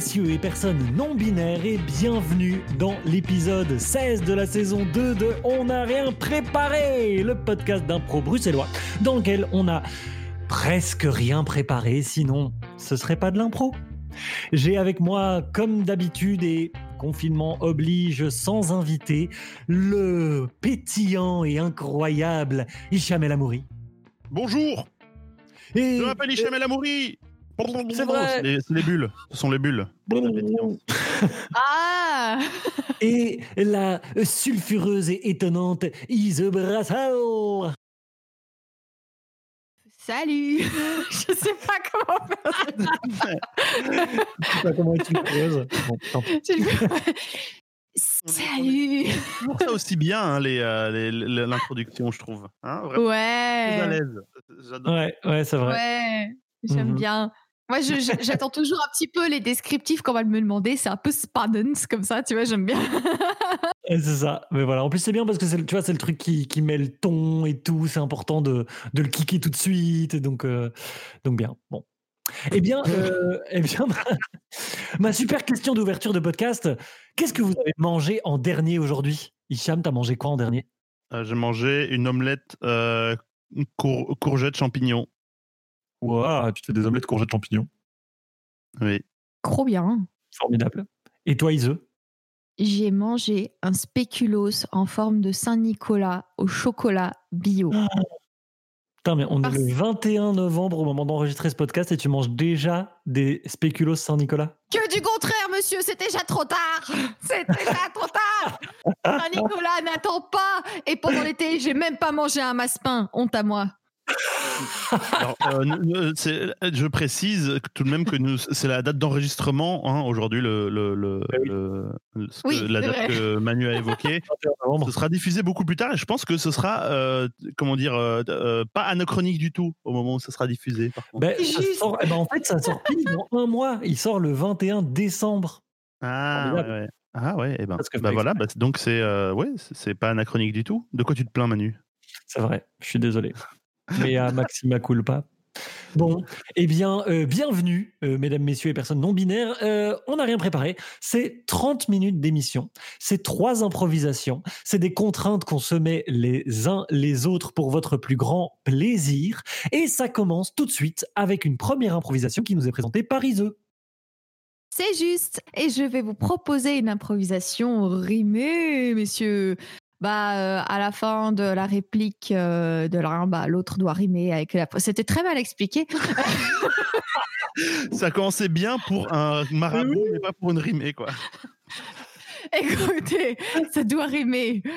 messieurs et personnes non binaires et bienvenue dans l'épisode 16 de la saison 2 de On n'a rien préparé, le podcast d'impro bruxellois dans lequel on a presque rien préparé, sinon ce serait pas de l'impro. J'ai avec moi, comme d'habitude et confinement oblige sans invité, le pétillant et incroyable Hicham El Amouri. Bonjour Et Je m'appelle Hicham El Amouri C'est vrai. C'est les, les bulles. Ce sont les bulles. Ah et la sulfureuse et étonnante Ise Brassel. Salut Je sais pas comment faire. Je sais pas comment tu creuses. Bon, tant pis. Salut Toujours ça aussi bien, hein, les, euh, les- les- l'introduction, je trouve. Hein, Ouais. J'adore. Ouais, ouais, c'est vrai. Ouais J'aime Mhm. bien. Moi, j'attends toujours un petit peu les descriptifs qu'on va me demander. C'est un peu spadens comme ça, tu vois, j'aime bien. C'est ça. Mais voilà. En plus, c'est bien parce que c'est, le- tu vois, c'est le truc qui, qui met le ton et tout. C'est important de, de le kicker tout de suite. Et donc, euh, donc bien. Bon. Eh bien, euh, eh bien ma super question d'ouverture de podcast. Qu'est-ce que vous avez mangé en dernier aujourd'hui? Hicham, t'as mangé quoi en dernier? Euh, J'ai mangé une omelette euh, cour- courgette champignon. Ouah, tu te fais des omelettes courgettes champignons. Oui. Trop bien. Formidable. Et toi, Ise? J'ai mangé un spéculoos en forme de Saint-Nicolas au chocolat bio. Putain, mais on est le 21 novembre au moment d'enregistrer ce podcast et tu manges déjà des spéculoos Saint-Nicolas Que du contraire, monsieur, c'est déjà trop tard. C'est déjà trop tard. Saint-Nicolas n'attend pas. Et pendant l'été, j'ai même pas mangé un masse-pain. Honte à moi. Alors, euh, je précise tout de même que nous, c'est la date d'enregistrement hein, aujourd'hui, le, le, le- Ah oui. le- le- ce que- Oui, la date vrai. que Manu a évoquée. 21 novembre. Ce sera diffusé beaucoup plus tard et je pense que ce sera, euh, comment dire, euh, pas anachronique du tout au moment où ça sera diffusé. Par. Ben, sort- eh ben, en fait, ça sort pile dans un mois. Il sort le 21 décembre. Ah ouais, ouais. Ah ouais, et ben, Parce que bah fait voilà, bah, donc c'est euh, ouais, c'est pas anachronique du tout. De quoi tu te plains, Manu? C'est vrai, je suis désolé. Mais à Maxima Culpa. Bon, eh bien, euh, bienvenue, euh, mesdames, messieurs et personnes non binaires. Euh, on n'a rien préparé. C'est 30 minutes d'émission. C'est trois improvisations. C'est des contraintes qu'on se met les uns les autres pour votre plus grand plaisir. Et ça commence tout de suite avec une première improvisation qui nous est présentée par Iseux. C'est juste. Et je vais vous proposer une improvisation rimée, messieurs. Bah, euh, à la fin de la réplique euh, de l'un, bah, l'autre doit rimer avec la. C'était très mal expliqué. Ça commençait bien pour un marabout, mais pas pour une rimée, quoi. Écoutez, ça doit rimer.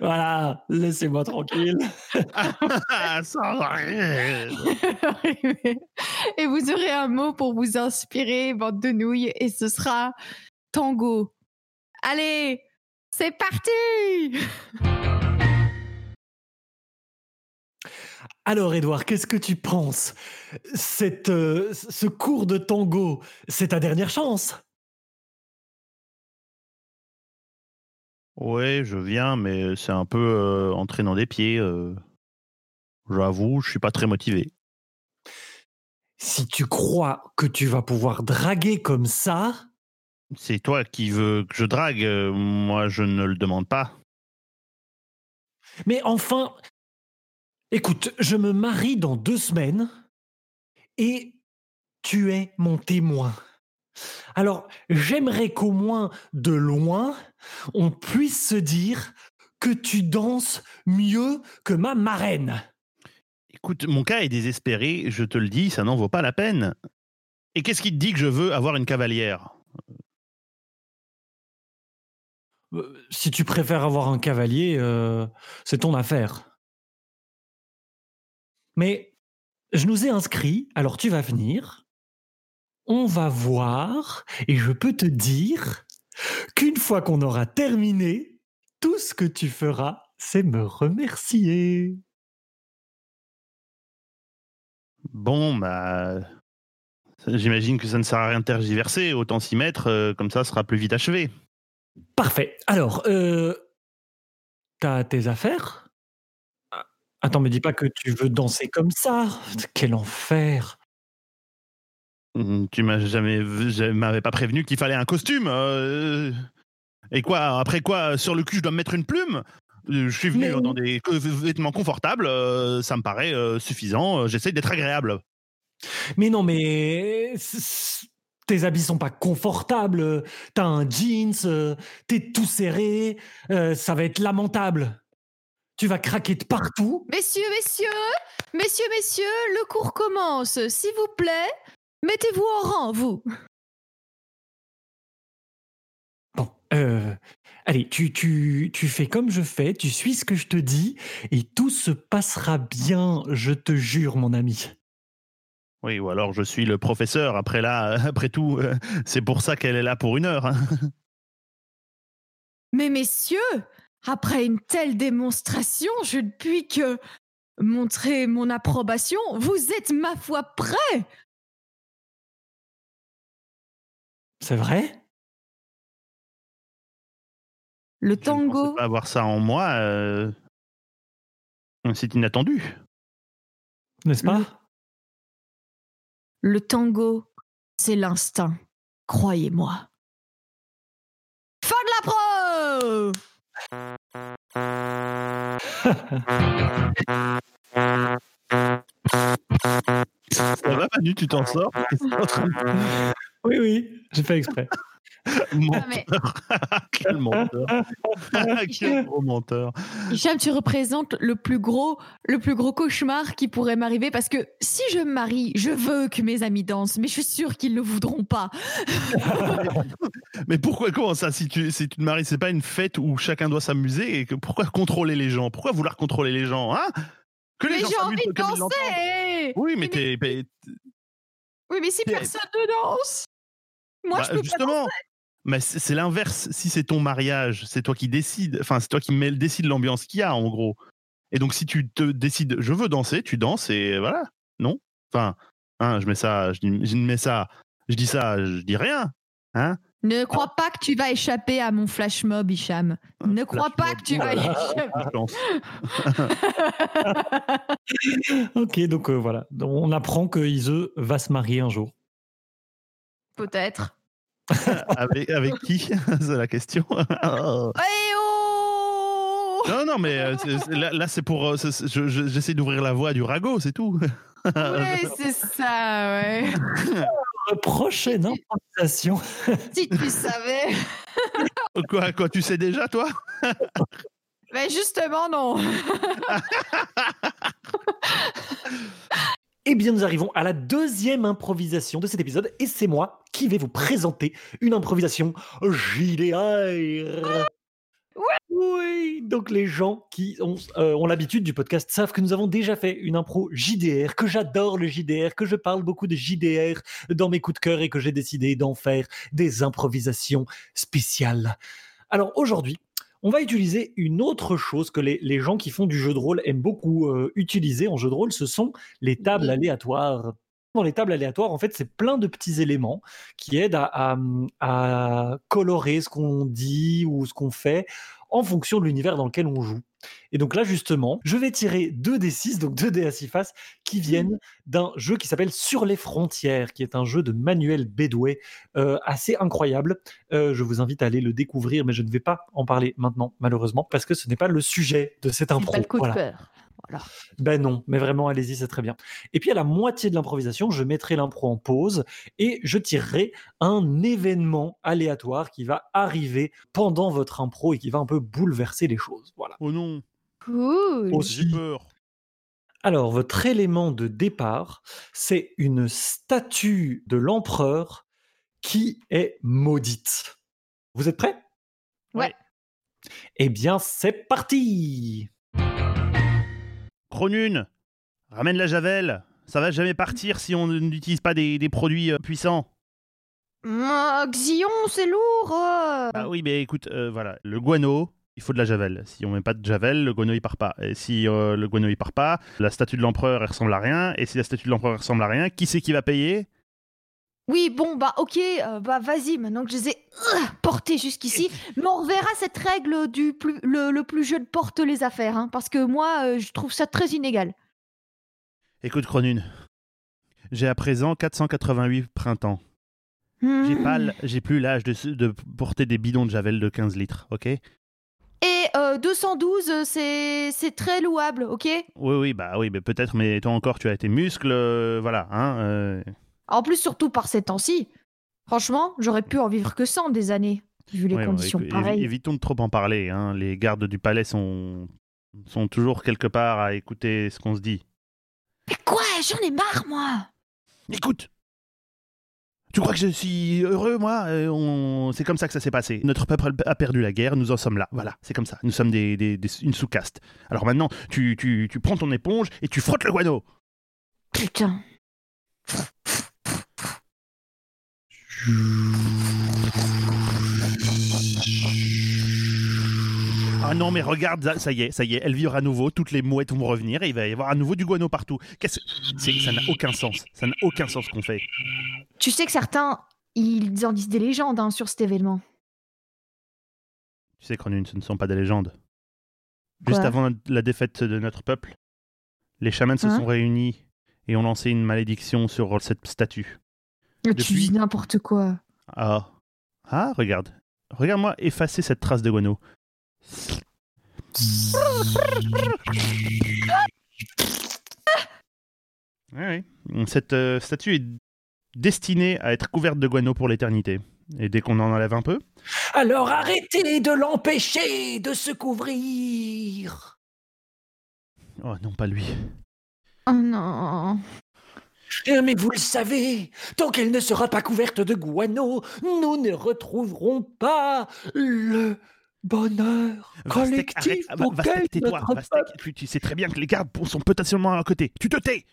Voilà, laissez-moi tranquille. Ça va. Rimer. et vous aurez un mot pour vous inspirer, bande de nouilles, et ce sera tango. Allez, c'est parti Alors, Edouard, qu'est-ce que tu penses? Cette, euh, Ce cours de tango, c'est ta dernière chance? Ouais, je viens, mais c'est un peu euh, entraînant des pieds. euh. J'avoue, je suis pas très motivé. Si tu crois que tu vas pouvoir draguer comme ça, C'est toi qui veux que je drague, euh, moi je ne le demande pas. mais enfin, écoute, je me marie dans deux semaines et tu es mon témoin. Alors, j'aimerais qu'au moins de loin, on puisse se dire que tu danses mieux que ma marraine. Écoute, mon cas est désespéré, je te le dis, ça n'en vaut pas la peine. Et qu'est-ce qui te dit que je veux avoir une cavalière? Si tu préfères avoir un cavalier, euh, c'est ton affaire. Mais je nous ai inscrits, alors tu vas venir. On va voir, et je peux te dire qu'une fois qu'on aura terminé, tout ce que tu feras, c'est me remercier. Bon, bah. J'imagine que ça ne sert à rien de tergiverser, autant s'y mettre, euh, comme ça, sera plus vite achevé. Parfait. Alors, euh, t'as tes affaires? Ah, Attends, me dis pas que tu veux danser comme ça. Quel enfer. Hum, Tu m'as jamais, m'avais pas prévenu qu'il fallait un costume. euh, Et quoi Après quoi Sur le cul, je dois me mettre une plume? Euh, Je suis venu Mais- dans des vêtements confortables. euh, Ça me paraît euh, suffisant. J'essaie d'être agréable. Mais non, mais tes habits sont pas confortables. T'as un jeans, euh, t'es tout serré. euh, ça va être lamentable. Tu vas craquer de partout. Messieurs, messieurs, messieurs, messieurs, le cours commence. S'il vous plaît, mettez-vous en rang, vous. Bon, euh, allez, tu, tu, tu fais comme je fais, tu suis ce que je te dis, et tout se passera bien, je te jure, mon ami. Oui, ou alors je suis le professeur. Après là, après tout, euh, c'est pour ça qu'elle est là pour une heure. hein. Mais messieurs, après une telle démonstration, je ne puis que montrer mon approbation. Vous êtes, ma foi, prêts C'est vrai? Le Je ne pensais tango, pas avoir ça en moi. euh, C'est inattendu. N'est-ce pas? Le tango, c'est l'instinct. Croyez-moi. Fin de la pro Ça va, Manu, tu t'en sors? Oui, oui, j'ai fait exprès. Ah, mais- Quel menteur. Quel gros menteur. Hicham, tu représentes le plus gros, le plus gros cauchemar qui pourrait m'arriver parce que si je me marie, je veux que mes amis dansent, mais je suis sûre qu'ils ne voudront pas. Mais pourquoi, comment ça, si tu, si tu te maries, c'est pas une fête où chacun doit s'amuser et que, pourquoi contrôler les gens? Pourquoi vouloir contrôler les gens hein? Que les mais gens envie de danser Oui, mais Mais- t'es. mais- Oui, mais si Mais- personne ne danse, moi bah, je peux pas justement. Mais c'est l'inverse. Si c'est ton mariage, c'est toi qui décides. Enfin, c'est toi qui mets- décide l'ambiance qu'il y a, en gros. Et donc, si tu te décides, je veux danser, tu danses et voilà. Non? Enfin, hein, je mets ça, je dis, je mets ça, je dis ça, je dis rien. Hein? Ne crois pas que tu vas échapper à mon flash mob, Hicham. Ne crois pas que tu vas y échapper. Je pense. ok, donc euh, voilà. Donc, on apprend que Ise va se marier un jour. Peut-être. avec, avec qui C'est la question. Oh. Oh Non, non, mais euh, là, là, c'est pour. euh, je- je- J'essaie d'ouvrir la voie du ragot, c'est tout. Ouais, c'est ça, ouais. Prochaine improvisation. si tu savais. Quoi, quoi, tu sais déjà, toi? Mais justement, non. Eh bien, nous arrivons à la deuxième improvisation de cet épisode, et c'est moi qui vais vous présenter une improvisation JDR. Oui, donc les gens qui ont, euh, ont l'habitude du podcast savent que nous avons déjà fait une impro JDR, que j'adore le JDR, que je parle beaucoup de JDR dans mes coups de cœur et que j'ai décidé d'en faire des improvisations spéciales. Alors aujourd'hui, on va utiliser une autre chose que les, les gens qui font du jeu de rôle aiment beaucoup euh, utiliser en jeu de rôle, ce sont les tables aléatoires. Dans les tables aléatoires, en fait, c'est plein de petits éléments qui aident à, à- à colorer ce qu'on dit ou ce qu'on fait en fonction de l'univers dans lequel on joue. Et donc là, justement, je vais tirer deux des 6, donc deux dés à six faces, qui viennent d'un jeu qui s'appelle Sur les frontières, qui est un jeu de Manuel Bedouet euh, assez incroyable. Euh, je vous invite à aller le découvrir, mais je ne vais pas en parler maintenant, malheureusement, parce que ce n'est pas le sujet de cette impro. pas le coup Voilà. de. Voilà. Ben non, mais vraiment, allez-y, c'est très bien. Et puis à la moitié de l'improvisation, je mettrai l'impro en pause et je tirerai un événement aléatoire qui va arriver pendant votre impro et qui va un peu bouleverser les choses. Voilà. Oh non, Cool. Aussi. j'ai peur. Alors, votre élément de départ, c'est une statue de l'empereur qui est maudite. Vous êtes prêts? Ouais. Eh bien, c'est parti Pronune, ramène la javel. Ça va jamais partir si on n'utilise pas des, des produits euh, puissants. Xion, c'est lourd. euh. Ah oui, mais écoute, euh, voilà, le guano, il faut de la javel. Si on met pas de javel, le guano il part pas. Et si euh, le guano il part pas, la statue de l'empereur elle ressemble à rien. Et si la statue de l'empereur ressemble à rien, qui c'est qui va payer? Oui, bon, bah ok, euh, bah vas-y, maintenant que je les ai euh, portés jusqu'ici, mais on reverra cette règle du plus, le, le plus jeune porte les affaires, hein, parce que moi, euh, je trouve ça très inégal. Écoute, Cronune, J'ai à présent 488 printemps. J'ai pas, l- j'ai plus l'âge de, porter des bidons de javel de 15 litres, ok? Et euh, 212, euh, c'est c'est très louable, ok? Oui, oui, bah oui, mais peut-être, mais toi encore, tu as tes muscles, euh, voilà, hein. En plus, surtout par ces temps-ci. Franchement, j'aurais pu en vivre que 100 des années, vu les ouais, conditions pareilles. évitons de trop en parler, hein. Les gardes du palais sont, sont toujours quelque part à écouter ce qu'on se dit. Mais quoi? J'en ai marre, moi Écoute Tu crois que je suis heureux, moi? Euh, on... C'est comme ça que ça s'est passé. Notre peuple a perdu la guerre, nous en sommes là. Voilà, c'est comme ça. Nous sommes des, des- des- une sous-caste. Alors maintenant, tu, tu, tu prends ton éponge et tu frottes le guano. Putain. Ah non, mais regarde, ça- y est, ça y est, elle vivra à nouveau, toutes les mouettes vont revenir et il va y avoir à nouveau du guano partout. Qu'est-ce Ça n'a aucun sens. Ça n'a aucun sens ce qu'on fait. Tu sais que certains, ils en disent des légendes hein, sur cet événement. Tu sais, Cronune, ce ne sont pas des légendes. Juste Quoi? avant la défaite de notre peuple, les chamans se Hein? sont réunis et ont lancé une malédiction sur cette statue. Tu Depuis- dis n'importe quoi. Ah. Ah, regarde. Regarde-moi effacer cette trace de guano. Ouais, ouais. Cette euh, statue est destinée à être couverte de guano pour l'éternité. Et dès qu'on en enlève un peu, Alors arrêtez de l'empêcher de se couvrir. oh non pas lui. Oh non. Mais vous le savez, tant qu'elle ne sera pas couverte de guano, nous ne retrouverons pas le bonheur Vastek, arrête. collectif auquel Vastek, tais-toi. notre Vastek, peuple... tu, tu sais très bien que les gardes sont potentiellement à côté. Tu te tais.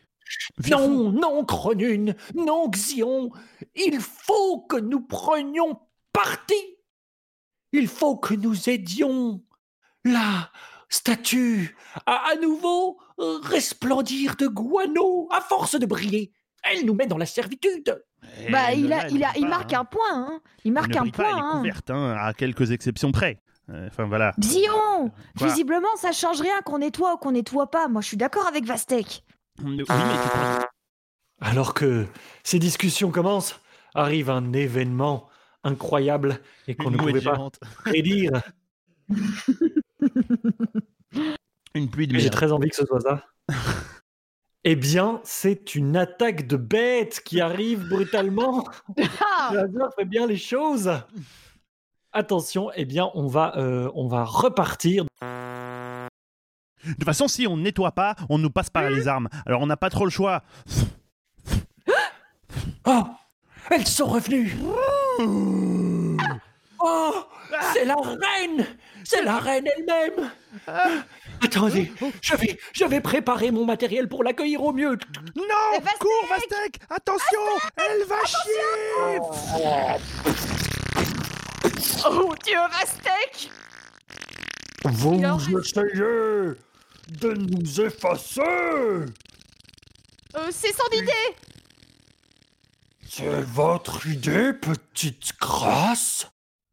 Non, non, Cronune, non, Xion, il faut que nous prenions parti. Il faut que nous aidions la statue à à nouveau resplendir de guano à force de briller. Elle nous met dans la servitude. Eh, Bah, il, a, il, a, il pas, marque hein. un point. Hein. Il marque ne un pas, point. Elle est hein. couverte, hein, à quelques exceptions près. Euh, Enfin voilà. Dion Quoi Visiblement, ça change rien qu'on nettoie ou qu'on nettoie pas. Moi, je suis d'accord avec Vastek. Alors que ces discussions commencent, arrive un événement incroyable et qu'on ne pouvait pas prédire. Une pluie de Mais J'ai très envie que ce soit ça. eh bien, c'est une attaque de bêtes qui arrive brutalement. Le hasard fait bien les choses. Attention, eh bien, on va, euh, on va repartir. De toute façon, si on ne nettoie pas, on nous passe par les armes. Alors on n'a pas trop le choix. Oh, elles sont revenues. Oh, c'est la reine. C'est la reine elle-même. Attendez, je vais, je vais préparer mon matériel pour l'accueillir au mieux. Non Eh, Vastek Cours, Vastek. Attention Elle va chier. Oh Dieu, Vastek. Vous Il essayez de nous effacer. Euh, C'est son idée. C'est votre idée, petite grâce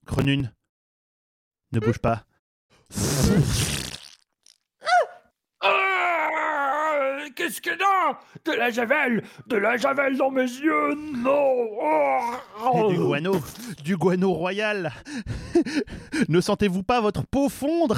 Crenune, ne bouge pas. Ah, Qu'est-ce que non De la javel De la javel dans mes yeux Non Oh. Et du guano Du guano royal Ne sentez-vous pas votre peau fondre?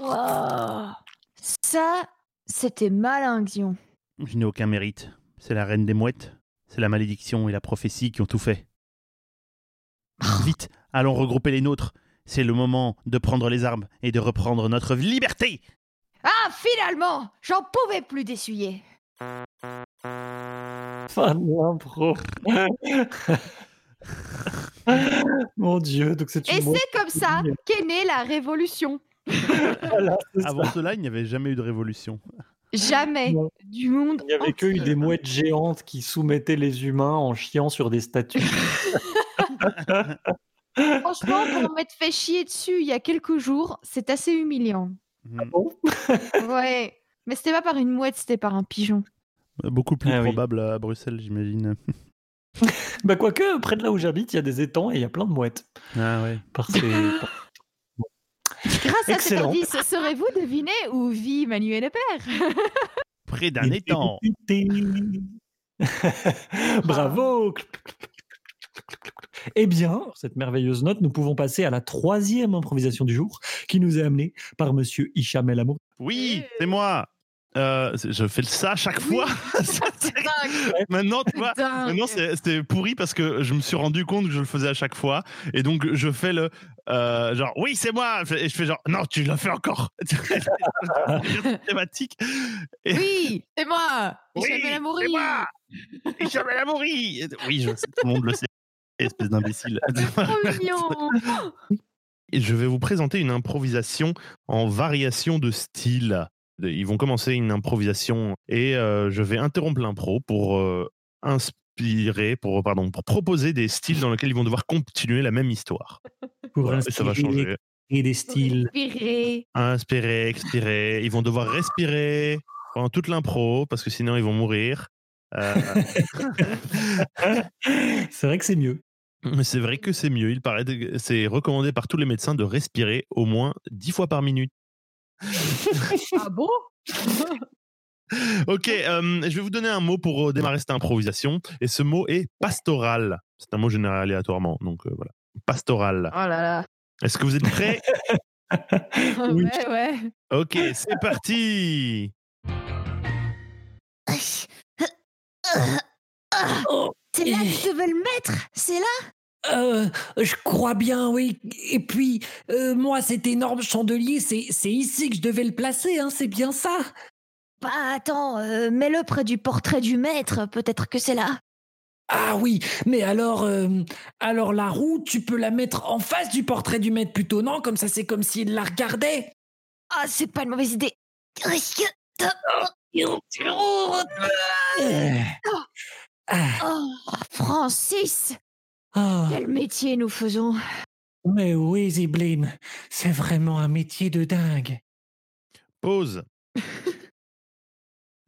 Non. Ça, c'était malin, Xion. Je n'ai aucun mérite. C'est la reine des mouettes. C'est la malédiction et la prophétie qui ont tout fait. Vite, allons regrouper les nôtres. C'est le moment de prendre les armes et de reprendre notre liberté. Ah, finalement J'en pouvais plus d'essuyer. Fin de l'impro. Mon Dieu, donc c'est Et c'est comme ça qu'est née la révolution. Voilà, c'est ça. Avant cela, il n'y avait jamais eu de révolution. Jamais Non. du monde. Il n'y avait que eu des mouettes géantes qui soumettaient les humains en chiant sur des statues. Franchement, pour m'être fait chier dessus il y a quelques jours, c'est assez humiliant. Mhm. Ouais. Mais c'était pas par une mouette, c'était par un pigeon. Beaucoup plus Ah oui. probable à Bruxelles, j'imagine. bah quoique, près de là où j'habite, il y a des étangs et il y a plein de mouettes. Ah ouais. Par ces- Grâce à cet indice, saurez-vous deviner où vit Manu et le père Près d'un étang. Bravo Eh bien, cette merveilleuse note, nous pouvons passer à la troisième improvisation du jour qui nous est amenée par Monsieur Hicham El Amour. Oui, c'est moi. Euh, je fais ça à chaque fois. Maintenant, tu vois, dingue. Maintenant, c'était pourri parce que je me suis rendu compte que je le faisais à chaque fois. Et donc, je fais le euh, genre, oui, c'est moi. Et je fais genre, non, tu l'as fait encore. thématique. Et, Oui, c'est moi oui, c'est moi. El Amouri. Oui, je sais, tout le monde le sait. Espèce d'imbécile. Trop mignon Et je vais vous présenter une improvisation en variation de style. Ils vont commencer une improvisation et euh, je vais interrompre l'impro pour euh, inspirer, pour, pardon, pour proposer des styles dans lesquels ils vont devoir continuer la même histoire. Pour Voilà, et ça va inspirer changer. Et des styles. Respirer. Inspirer, expirer. Ils vont devoir respirer pendant toute l'impro parce que sinon ils vont mourir. Euh, C'est vrai que c'est mieux. mais c'est vrai que c'est mieux. Il paraît, c'est recommandé par tous les médecins de respirer au moins 10 fois par minute. Ah bon? Ok, euh, je vais vous donner un mot pour démarrer cette improvisation. Et ce mot est pastoral. C'est un mot généré aléatoirement. Donc euh, voilà. Pastoral. Oh là là Est-ce que vous êtes prêts? Oui. Ouais, ouais. Ok, c'est parti. C'est là que tu veux le mettre C'est là? Euh, je crois bien, oui. Et puis, euh, moi, cet énorme chandelier, c'est c'est ici que je devais le placer, hein, c'est bien ça Bah attends, euh, mets-le près du portrait du maître, peut-être que c'est là. Ah oui, mais alors, euh, alors la roue, tu peux la mettre en face du portrait du maître plutôt, non? Comme ça, c'est comme s'il la regardait. Ah, c'est pas une mauvaise idée. Euh. Ah, Oh, Francis, ah, quel métier nous faisons mais oui, Ziblin, c'est vraiment un métier de dingue. Pause.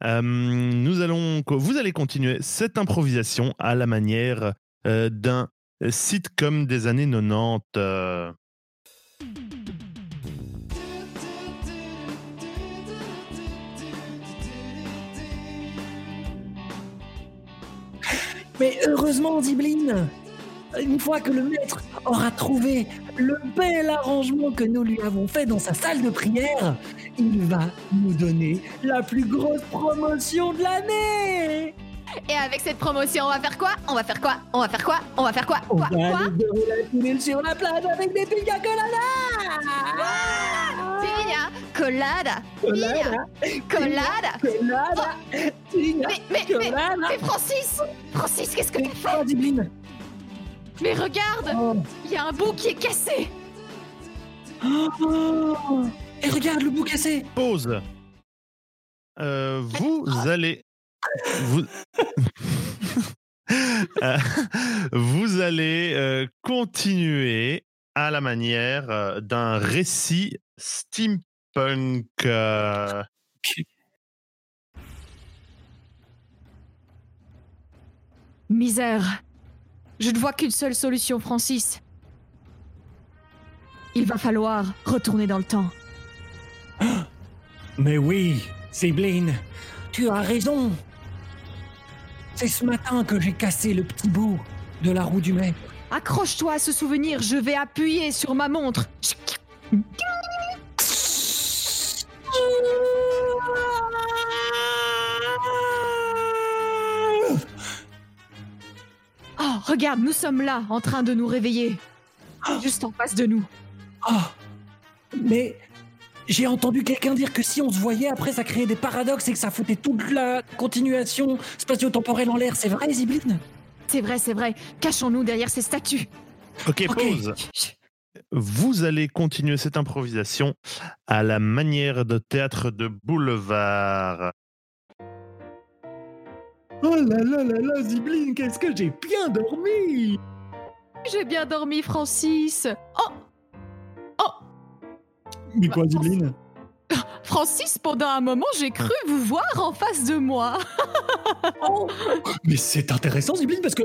Euh, nous allons, vous allez continuer cette improvisation à la manière euh, d'un sitcom des années 90. euh. Mais heureusement, Ziblin, une fois que le maître aura trouvé le bel arrangement que nous lui avons fait dans sa salle de prière, il va nous donner la plus grosse promotion de l'année. Et avec cette promotion, on va faire quoi? On va faire quoi? On va faire quoi? On va faire quoi? On Quoi? va Quoi? aller dérouler sur la plage avec des pina coladas. Pina colada. Pina colada. Colada, pina Mais, mais, mais, colada. mais Francis Francis, qu'est-ce que tu fais Oh, Ziblin. Mais regarde Oh. Il y a un bout qui est cassé Oh. Et regarde le bout cassé. Pause. Euh, vous allez, vous, Euh, vous allez euh, continuer à la manière euh, d'un récit steampunk. euh, Misère Je ne vois qu'une seule solution, Francis. Il va falloir retourner dans le temps. Mais oui, Ziblin, tu as raison. C'est ce matin que j'ai cassé le petit bout de la roue du maître. Accroche-toi à ce souvenir, je vais appuyer sur ma montre. Regarde, nous sommes là, en train de nous réveiller. Juste en face de nous. Ah, mais j'ai entendu quelqu'un dire que si on se voyait, après ça créait des paradoxes et que ça foutait toute la continuation spatio-temporelle en l'air. C'est vrai, Ziblin C'est vrai, c'est vrai. Cachons-nous derrière ces statues. Ok, Ok. pause. Vous allez continuer cette improvisation à la manière de théâtre de boulevard. Oh là là là là, Ziblin, qu'est-ce que j'ai bien dormi J'ai bien dormi, Francis. Oh Mais quoi, Ziblin Francis, pendant un moment, j'ai cru vous voir en face de moi. Mais c'est intéressant, Ziblin, parce que.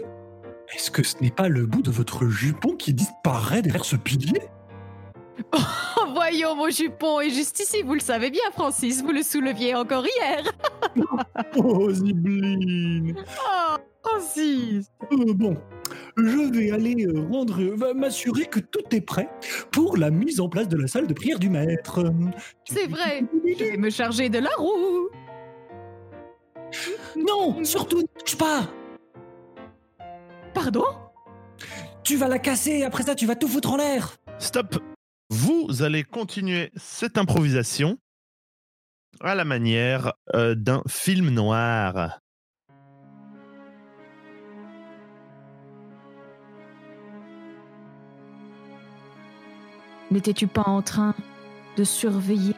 Est-ce que ce n'est pas le bout de votre jupon qui disparaît derrière ce pilier? Oh, voyons, mon jupon est juste ici, vous le savez bien, Francis, vous le souleviez encore hier. Oh, Zibline Oh, Francis Euh, Bon, je vais aller euh, rendre, euh, va m'assurer que tout est prêt pour la mise en place de la salle de prière du maître. C'est vrai, je vais me charger de la roue. Non, surtout ne touche pas Pardon? Tu vas la casser et après ça tu vas tout foutre en l'air Stop. Vous allez continuer cette improvisation à la manière euh, d'un film noir. N'étais-tu pas en train de surveiller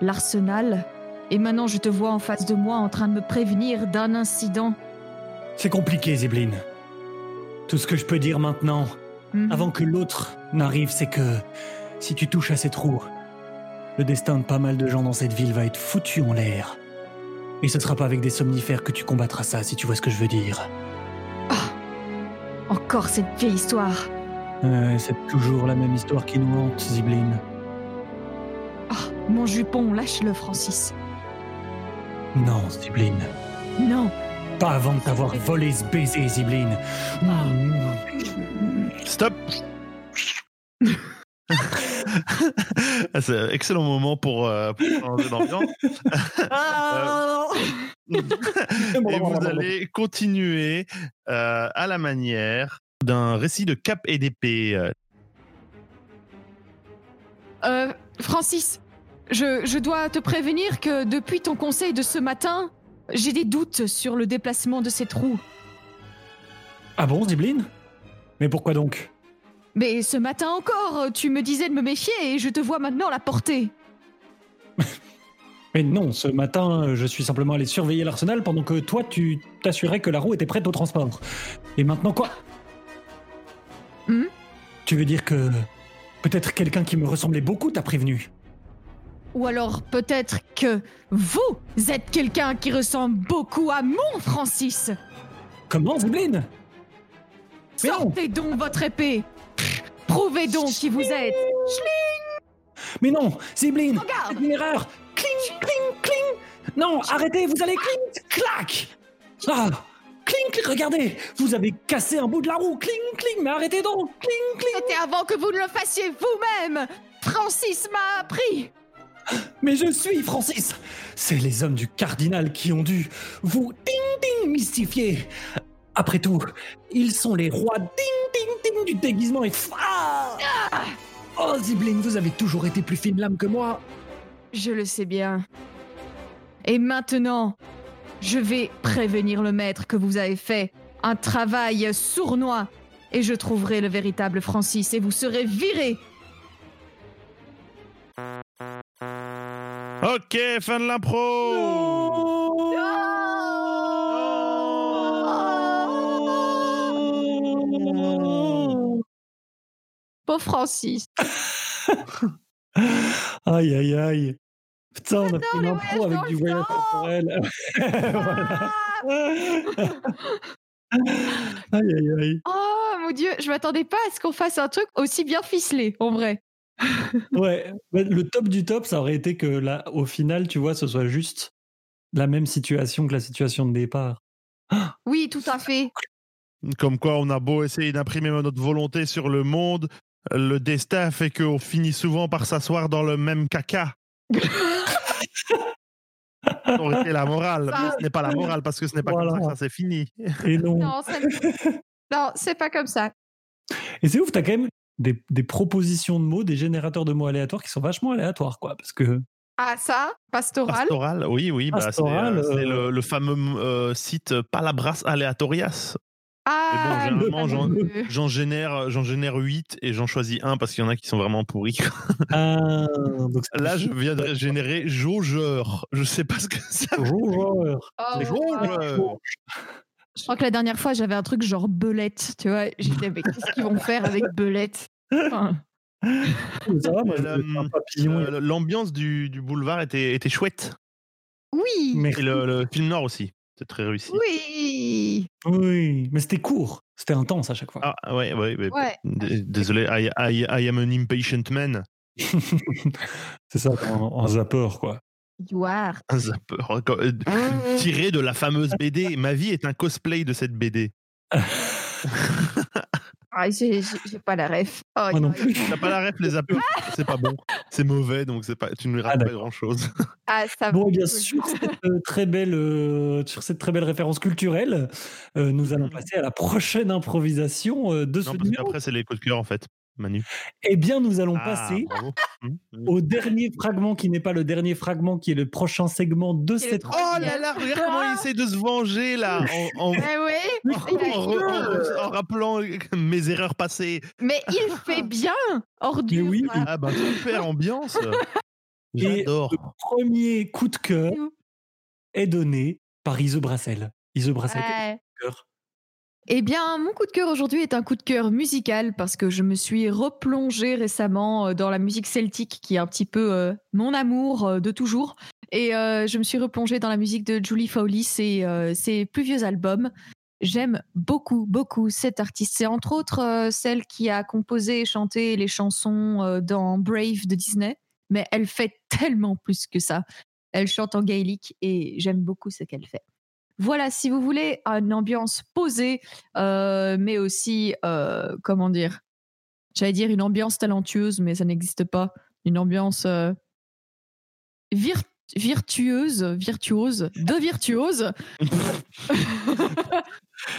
l'arsenal? Et maintenant je te vois en face de moi en train de me prévenir d'un incident. C'est compliqué, Zibline. Tout ce que je peux dire maintenant, Mhm. avant que l'autre n'arrive, c'est que si tu touches à ces trous, le destin de pas mal de gens dans cette ville va être foutu en l'air. Et ce sera pas avec des somnifères que tu combattras ça, si tu vois ce que je veux dire. Encore cette vieille histoire. Euh, c'est toujours la même histoire qui nous hante, Zibline. Oh, mon jupon, lâche-le, Francis. Non, Zibline. Non, Pas avant de t'avoir volé ce baiser, Zibline. Mm. Stop. C'est un excellent moment pour, euh, pour changer d'ambiance. Et vous allez continuer euh, à la manière d'un récit de cap et d'épée. euh, Francis, je, je dois te prévenir que depuis ton conseil de ce matin, j'ai des doutes sur le déplacement de ces trous. Ah bon, Zibline? Mais pourquoi donc? Mais ce matin encore, tu me disais de me méfier et je te vois maintenant la porter. Mais non, ce matin, je suis simplement allé surveiller l'arsenal pendant que toi, tu t'assurais que la roue était prête au transport. Et maintenant quoi? Hmm? Tu veux dire que peut-être quelqu'un qui me ressemblait beaucoup t'a prévenu? Ou alors peut-être que vous êtes quelqu'un qui ressemble beaucoup à mon Francis? Comment, Zibline? Sortez donc votre épée. Prouvez donc qui vous êtes. Mais non Zibline. C'est une erreur. Cling, cling, cling. Non, arrêtez, vous allez cling, clac. Ah Cling, cling, regardez Vous avez cassé un bout de la roue. Cling, cling, mais arrêtez donc. Cling, cling. C'était avant que vous ne le fassiez vous-même. Francis m'a appris. Mais je suis Francis. C'est les hommes du cardinal qui ont dû vous ding ding mystifier. Après tout, ils sont les rois ding ding du déguisement et ah Oh Zibline, vous avez toujours été plus fine lame que moi Je le sais bien. Et maintenant, je vais prévenir le maître que vous avez fait un travail sournois et je trouverai le véritable Francis et vous serez viré. Ok, fin de l'impro. Pauvre Francis. Aïe aïe aïe Putain, on a fait une impro avec du voyage temps. temporel Voilà. Ah Aïe aïe aïe oh mon dieu, je m'attendais pas à ce qu'on fasse un truc aussi bien ficelé, en vrai. Ouais, mais le top du top, ça aurait été que là, au final, tu vois, ce soit juste la même situation que la situation de départ. Oui, tout à fait. Comme quoi, on a beau essayer d'imprimer notre volonté sur le monde, le destin fait qu'on finit souvent par s'asseoir dans le même caca. Ça aurait été la morale. Ça- Mais ce n'est pas la morale parce que ce n'est pas Voilà. comme ça que ça s'est fini. Et non. Non, c'est pas comme ça. Et c'est ouf, t'as quand même des, des propositions de mots, des générateurs de mots aléatoires qui sont vachement aléatoires, quoi. Parce que. Ah, ça, pastoral? Pastoral, oui, oui. bah, c'est, Pastoral, euh, c'est euh, le, le fameux euh, site Palabras Aleatorias. Ah, bon, généralement, j'en- génère, j'en génère 8 et j'en choisis un parce qu'il y en a qui sont vraiment pourris. Ah, donc c'est Là, je viens de générer jaugeur. Je sais pas ce que ça veut dire. Joueur. Oh. Je crois que la dernière fois, j'avais un truc genre belette, tu vois. J'étais, mais qu'est-ce qu'ils vont faire avec belette? Enfin, Ça va, moi, je Euh, veux un papillon. Euh, L'ambiance du, du boulevard était, était chouette. Oui, Mais Et le, le film noir aussi. C'est très réussi. oui. oui, mais c'était court. C'était intense à chaque fois. Ah, ouais, ouais, ouais. Désolé, I, I, I am an impatient man. C'est ça, en, en zapper, quoi. You are. Un zapper. Euh, Tiré de la fameuse BD. Ma vie est un cosplay de cette BD. Ah, j'ai pas la ref. Oh, Moi non plus. T'as pas la ref, les zappers C'est pas bon. C'est mauvais, donc c'est pas, tu ne Ah, rates pas d'accord. grand chose. Ah, ça Bon, va. eh bien sûr, cette euh, très belle, euh, sur cette très belle référence culturelle, euh, nous allons passer à la prochaine improvisation euh, de ce Non, parce numéro. qu'après, c'est les coups de cœur, en fait, Manu. Eh bien, nous allons Ah, passer bravo. Hum, hum. au dernier fragment qui n'est pas le dernier fragment, qui est le prochain segment de cette. Oh là là, regarde comment il essaie de se venger, là, en, en- Eh oui, en- en- en- en rappelant mes erreurs passées. mais il fait bien, ordure. oui. va. Ah bah, super ambiance. Et J'adore. le premier coup de cœur est donné par Ise Brassel. Ise Brassel, Ouais. coup de cœur? Eh bien, mon coup de cœur aujourd'hui est un coup de cœur musical parce que je me suis replongée récemment euh, dans la musique celtique qui est un petit peu euh, mon amour euh, de toujours. Et je me suis replongée dans la musique de Julie Fowley, ses, euh, ses plus vieux albums. J'aime beaucoup, beaucoup cette artiste. C'est entre autres celle qui a composé et chanté les chansons dans Brave de Disney. Mais elle fait tellement plus que ça. Elle chante en gaélique et j'aime beaucoup ce qu'elle fait. Voilà, si vous voulez une ambiance posée, euh, mais aussi, euh, comment dire, j'allais dire une ambiance talentueuse, mais ça n'existe pas. Une ambiance euh, vir- virtueuse, virtuose, de virtuose.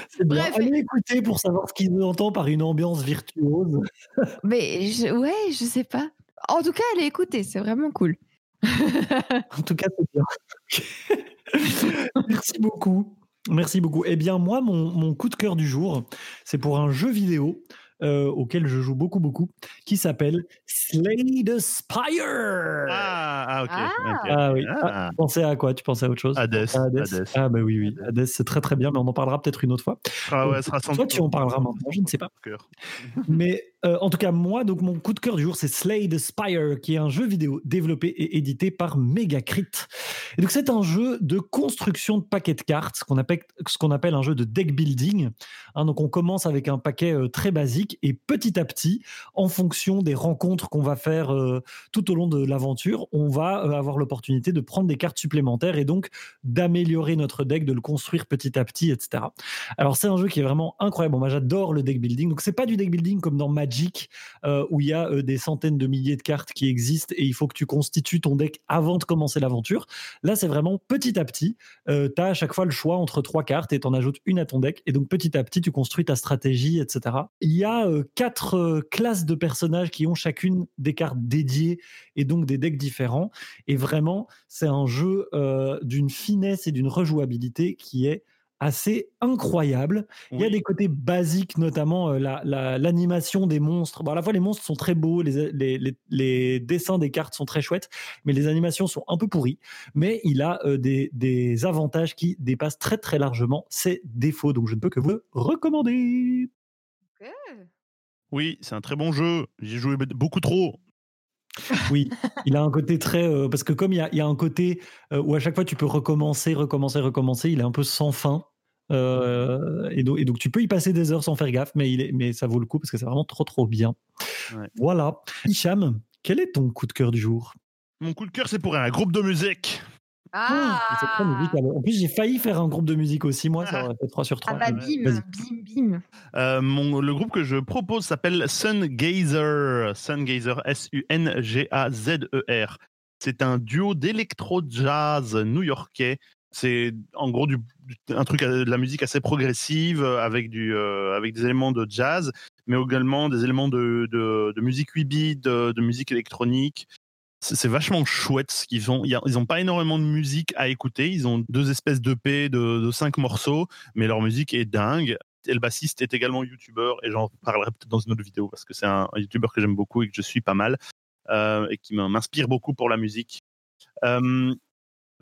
C'est bien. Bref. Allez écouter pour savoir ce qu'il entend par une ambiance virtuose. mais je- ouais, je sais pas. En tout cas, allez écouter, c'est vraiment cool. En tout cas, c'est bien. Merci beaucoup. Merci beaucoup. Eh bien, moi, mon, mon coup de cœur du jour, c'est pour un jeu vidéo euh, auquel je joue beaucoup, beaucoup, qui s'appelle Slay the Spire. Ah, ah, ok. Ah. ok. Ah oui. Ah. Ah, tu pensais à quoi? Tu pensais à autre chose? Hades. À Hades. Hades. Ah bah oui, oui. Hades, c'est très très bien, mais on en parlera peut-être une autre fois. Ah ouais, ce sera sans Toi, tu en parleras maintenant, je ne sais pas. cœur. Mais euh, en tout cas, moi, donc mon coup de cœur du jour, c'est Slay the Spire, qui est un jeu vidéo développé et édité par Megacrit. Et donc, c'est un jeu de construction de paquets de cartes, ce qu'on appelle, un jeu de deck building. Hein, donc, on commence avec un paquet euh, très basique et petit à petit, en fonction des rencontres qu'on va faire euh, tout au long de l'aventure, on va avoir l'opportunité de prendre des cartes supplémentaires et donc d'améliorer notre deck, de le construire petit à petit, etc. Alors c'est un jeu qui est vraiment incroyable. Moi j'adore le deck building. Donc c'est pas du deck building comme dans Magic euh, où il y a euh, des centaines de milliers de cartes qui existent et il faut que tu constitues ton deck avant de commencer l'aventure. Là c'est vraiment petit à petit. Euh, tu as à chaque fois le choix entre trois cartes et tu en ajoutes une à ton deck et donc petit à petit tu construis ta stratégie, etc. Il y a euh, quatre classes de personnages qui ont chacune des cartes dédiées et donc des decks différents. Et vraiment c'est un jeu d'une finesse et d'une rejouabilité qui est assez incroyable. Il y a des côtés basiques, notamment euh, la- la- l'animation des monstres. Bon, à la fois, les monstres sont très beaux, les, les- les- les dessins des cartes sont très chouettes, mais les animations sont un peu pourries. Mais il a euh, des, des avantages qui dépassent très très largement ses défauts. Donc, je ne peux que vous le recommander. Oui, c'est un très bon jeu. J'ai joué beaucoup trop. Oui, il a un côté très. euh, parce que comme il y a, il y a un côté euh, où à chaque fois tu peux recommencer, recommencer, recommencer, il est un peu sans fin. Euh, et, donc, et donc tu peux y passer des heures sans faire gaffe, mais, il est, mais ça vaut le coup parce que c'est vraiment trop trop bien. Ouais. Voilà. Hicham, quel est ton coup de cœur du jour? Mon coup de cœur, c'est pour un groupe de musique. Ah, très musical. En plus, j'ai failli faire un groupe de musique aussi, moi, ça aurait fait 3 sur 3. Ah bah bim, Vas-y. bim, bim. Euh, mon, le groupe que je propose s'appelle Sungazer. Sungazer, S-U-N-G-A-Z-E-R. C'est un duo d'électro-jazz new-yorkais. C'est en gros du, un truc, euh, de la musique assez progressive euh, euh, avec des éléments de jazz, mais également des éléments de, musique 8 bits, de, musique électronique. C'est vachement chouette ce qu'ils a- Ils n'ont pas énormément de musique à écouter. Ils ont deux espèces d'EP de, de cinq morceaux, mais leur musique est dingue. Et le bassiste est également youtubeur, et j'en parlerai peut-être dans une autre vidéo parce que c'est un, youtubeur que j'aime beaucoup et que je suis pas mal, et qui m'in- m'inspire beaucoup pour la musique.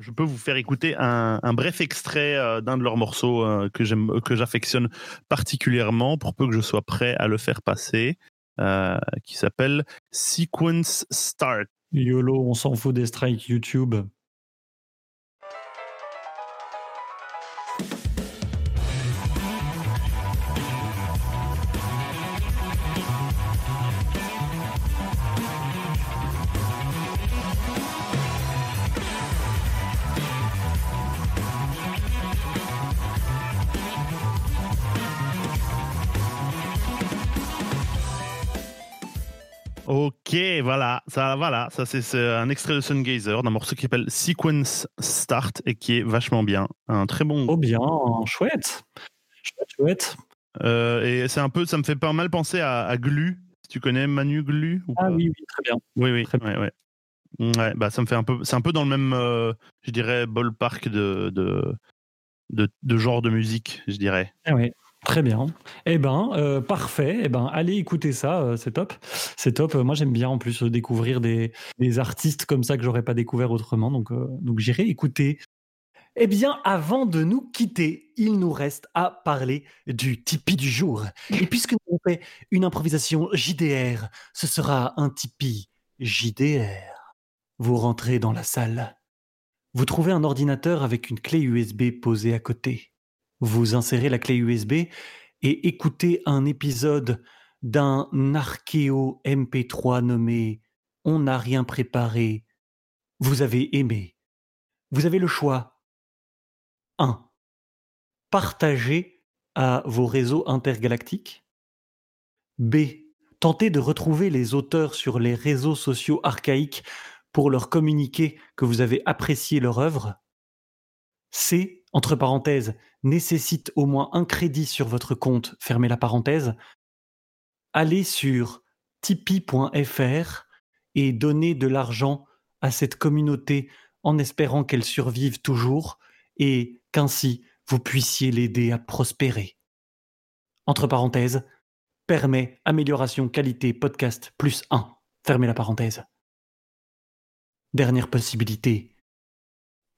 Je peux vous faire écouter un, bref extrait euh, d'un de leurs morceaux euh, que j'aime, que j'affectionne particulièrement, pour peu que je sois prêt à le faire passer, euh, qui s'appelle Sequence Start. YOLO, on s'en fout des strikes YouTube. Ok, voilà, ça, voilà, ça c'est un extrait de Sun Gazer d'un morceau qui s'appelle Sequence Start et qui est vachement bien, un très bon. Oh bien, chouette. Chouette, chouette. Euh, et c'est un peu, ça me fait pas mal penser à, à Glu. Si tu connais Manu Glu ou Ah pas oui, oui, très bien. oui, oui, très ouais, ouais. Ouais, bah ça me fait un peu, c'est un peu dans le même, euh, je dirais, ballpark de, de, de, de genre de musique, je dirais. Ah oui, très bien. Eh ben, euh, parfait. Eh ben, allez écouter ça, euh, c'est top. C'est top. Euh, Moi, j'aime bien en plus découvrir des, artistes comme ça que j'aurais pas découvert autrement. Donc, donc j'irai écouter. Eh bien, avant de nous quitter, il nous reste à parler du Tipeee du jour. Et puisque nous avons fait une improvisation JDR, ce sera un Tipeee JDR. Vous rentrez dans la salle. Vous trouvez un ordinateur avec une clé USB posée à côté. Vous insérez la clé USB et écoutez un épisode d'un archéo MP3 nommé On n'a rien préparé. Vous avez aimé. Vous avez le choix. 1. Partager à vos réseaux intergalactiques. B. Tenter de retrouver les auteurs sur les réseaux sociaux archaïques pour leur communiquer que vous avez apprécié leur œuvre. C, entre parenthèses, nécessite au moins un crédit sur votre compte, fermez la parenthèse. Allez sur tipeee.fr et donnez de l'argent à cette communauté en espérant qu'elle survive toujours et qu'ainsi vous puissiez l'aider à prospérer. Entre parenthèses, permet amélioration qualité podcast plus 1. Fermez la parenthèse. Dernière possibilité.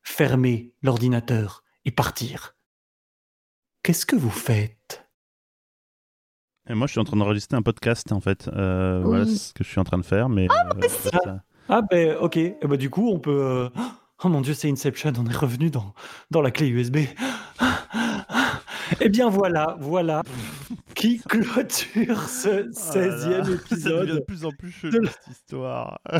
Fermer l'ordinateur et partir. Qu'est-ce que vous faites? Et moi, je suis en train d'enregistrer un podcast en fait. Euh, Oui. Voilà ce que je suis en train de faire, mais. euh, ça- Ah ben ok, Eh ben, du coup on peut... euh, Oh mon dieu c'est Inception, on est revenu dans, dans la clé USB. Eh bien voilà, voilà qui clôture ce 16e Oh là là, Ça devient de épisode. plus en plus de chelou la- cette histoire.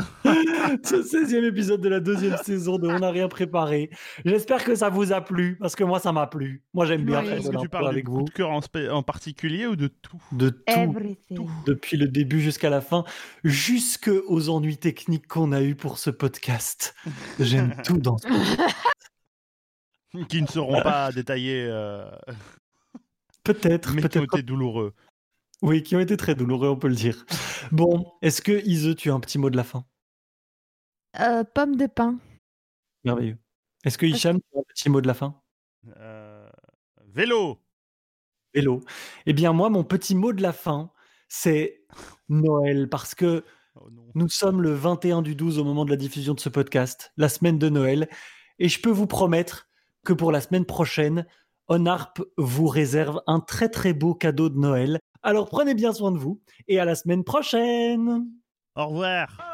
ce 16e épisode de la deuxième saison de On n'a rien préparé. J'espère que ça vous a plu, parce que moi ça m'a plu. Moi j'aime bien Oui. Est-ce de que tu parles avec vous. de cœur en, particulier ou de tout? De tout, Everything. depuis le début jusqu'à la fin, jusque aux ennuis techniques qu'on a eu pour ce podcast. J'aime tout dans ce Qui ne seront pas détaillés, euh, Peut-être, mais qui ont peut-être. été douloureux. Oui, qui ont été très douloureux, on peut le dire. Bon, est-ce que Ise, tu as un petit mot de la fin? Euh, pomme de pain. Merveilleux. Est-ce que Hicham, tu as un petit mot de la fin? Euh, Vélo Vélo. Eh bien, moi, mon petit mot de la fin, c'est Noël, parce que Oh nous sommes le 21 du 12 au moment de la diffusion de ce podcast, la semaine de Noël, et je peux vous promettre que pour la semaine prochaine, Onarp vous réserve un très très beau cadeau de Noël. Alors prenez bien soin de vous, et à la semaine prochaine Au revoir